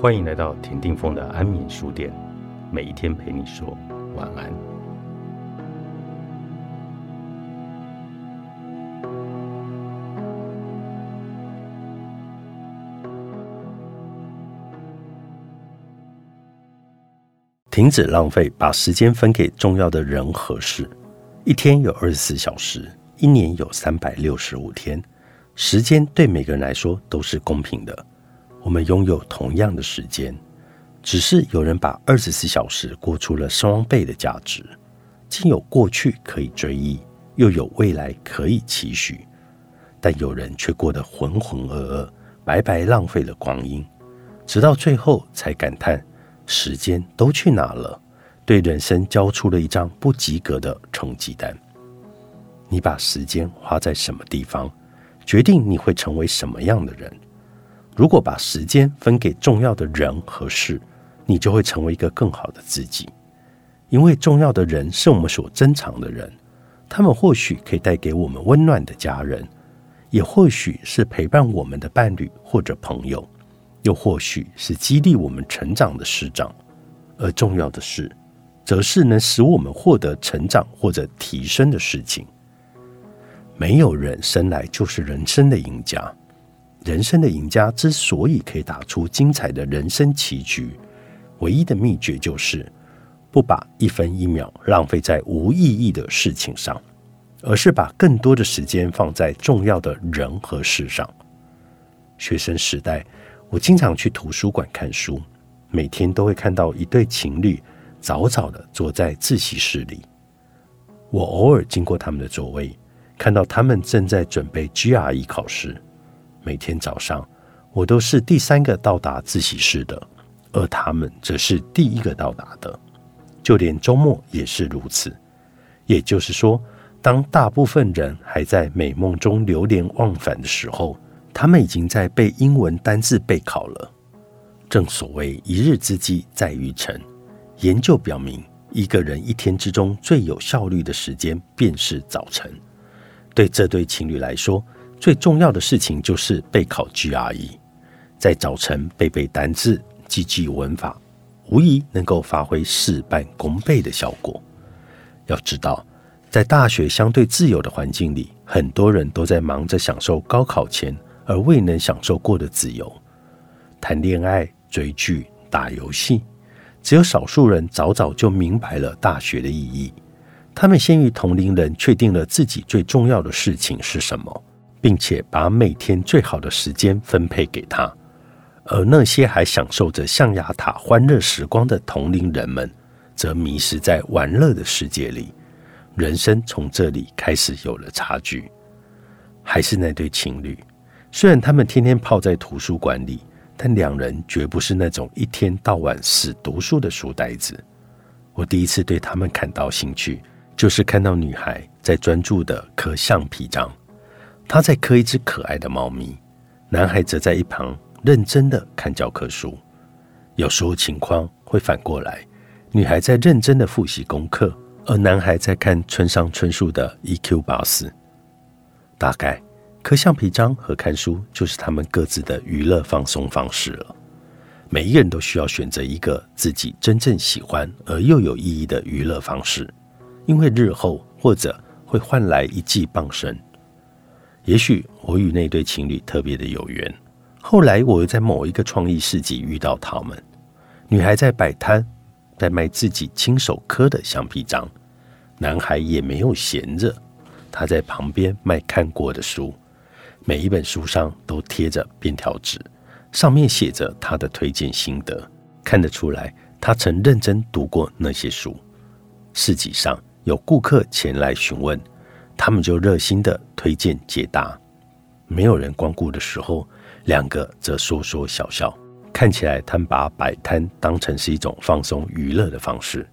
欢迎来到田定峰的安眠书店，每一天陪你说晚安。停止浪费，把时间分给重要的人和事。一天有二十四小时，一年有三百六十五天，时间对每个人来说都是公平的。我们拥有同样的时间，只是有人把二十四小时过出了双倍的价值，既有过去可以追忆，又有未来可以期许，但有人却过得浑浑噩噩，白白浪费了光阴，直到最后才感叹时间都去哪了，对人生交出了一张不及格的成绩单。你把时间花在什么地方，决定你会成为什么样的人。如果把时间分给重要的人和事，你就会成为一个更好的自己。因为重要的人是我们所珍藏的人，他们或许可以带给我们温暖的家人，也或许是陪伴我们的伴侣或者朋友，又或许是激励我们成长的师长。而重要的是，则是能使我们获得成长或者提升的事情。没有人生来就是人生的赢家。人生的赢家之所以可以打出精彩的人生棋局，唯一的秘诀就是不把一分一秒浪费在无意义的事情上，而是把更多的时间放在重要的人和事上。学生时代，我经常去图书馆看书，每天都会看到一对情侣早早的坐在自习室里。我偶尔经过他们的座位，看到他们正在准备 GRE 考试。每天早上，我都是第三个到达自习室的，而他们则是第一个到达的。就连周末也是如此。也就是说，当大部分人还在美梦中流连忘返的时候，他们已经在背英文单字备考了。正所谓一日之计在于晨。研究表明，一个人一天之中最有效率的时间便是早晨。对这对情侣来说，最重要的事情就是备考 GRE，在早晨背背单字、记记文法，无疑能够发挥事半功倍的效果。要知道，在大学相对自由的环境里，很多人都在忙着享受高考前而未能享受过的自由，谈恋爱、追剧、打游戏。只有少数人早早就明白了大学的意义，他们先于同龄人确定了自己最重要的事情是什么。并且把每天最好的时间分配给他，而那些还享受着象牙塔欢乐时光的同龄人们，则迷失在玩乐的世界里。人生从这里开始有了差距。还是那对情侣，虽然他们天天泡在图书馆里，但两人绝不是那种一天到晚死读书的书呆子。我第一次对他们感到兴趣，就是看到女孩在专注的刻橡皮章。他在刻一只可爱的猫咪，男孩则在一旁认真的看教科书。有时候情况会反过来，女孩在认真的复习功课，而男孩在看村上春树的《E.Q. 八四》。大概刻橡皮章和看书就是他们各自的娱乐放松方式了。每一个人都需要选择一个自己真正喜欢而又有意义的娱乐方式，因为日后或者会换来一技傍身。也许我与那对情侣特别的有缘。后来我又在某一个创意市集遇到他们，女孩在摆摊，在卖自己亲手刻的橡皮章；男孩也没有闲着，他在旁边卖看过的书，每一本书上都贴着便条纸，上面写着他的推荐心得，看得出来他曾认真读过那些书。市集上有顾客前来询问。他们就热心的推荐解答，没有人光顾的时候，两个则说说笑笑，看起来他们把摆摊当成是一种放松娱乐的方式。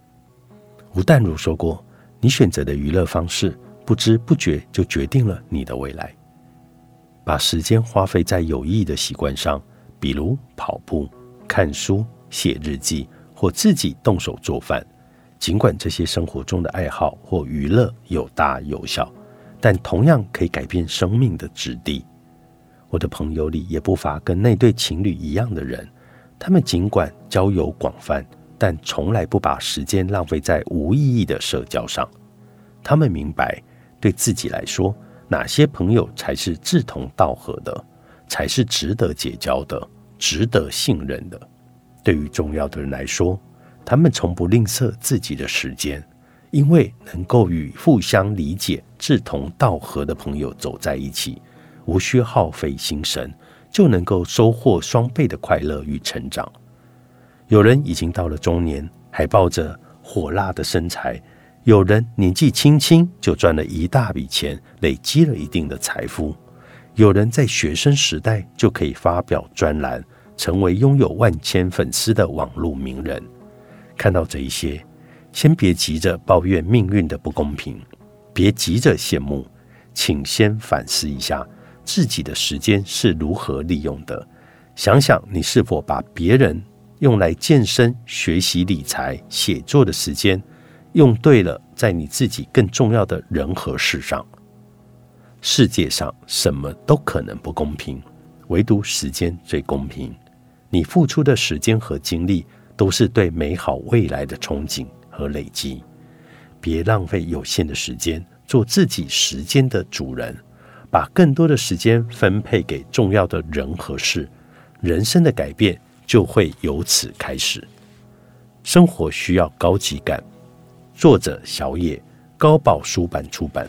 吴淡如说过：“你选择的娱乐方式，不知不觉就决定了你的未来。”把时间花费在有意的习惯上，比如跑步、看书、写日记或自己动手做饭。尽管这些生活中的爱好或娱乐有大有小，但同样可以改变生命的质地。我的朋友里也不乏跟那对情侣一样的人，他们尽管交友广泛，但从来不把时间浪费在无意义的社交上。他们明白，对自己来说，哪些朋友才是志同道合的，才是值得结交的、值得信任的。对于重要的人来说，他们从不吝啬自己的时间，因为能够与互相理解、志同道合的朋友走在一起，无需耗费心神，就能够收获双倍的快乐与成长。有人已经到了中年，还抱着火辣的身材。有人年纪轻轻就赚了一大笔钱，累积了一定的财富；有人在学生时代就可以发表专栏，成为拥有万千粉丝的网络名人。看到这一些，先别急着抱怨命运的不公平，别急着羡慕，请先反思一下自己的时间是如何利用的。想想你是否把别人用来健身、学习、理财、写作的时间。用对了，在你自己更重要的人和事上。世界上什么都可能不公平，唯独时间最公平。你付出的时间和精力，都是对美好未来的憧憬和累积。别浪费有限的时间，做自己时间的主人，把更多的时间分配给重要的人和事，人生的改变就会由此开始。生活需要高级感。作者：小野，高宝书版出版。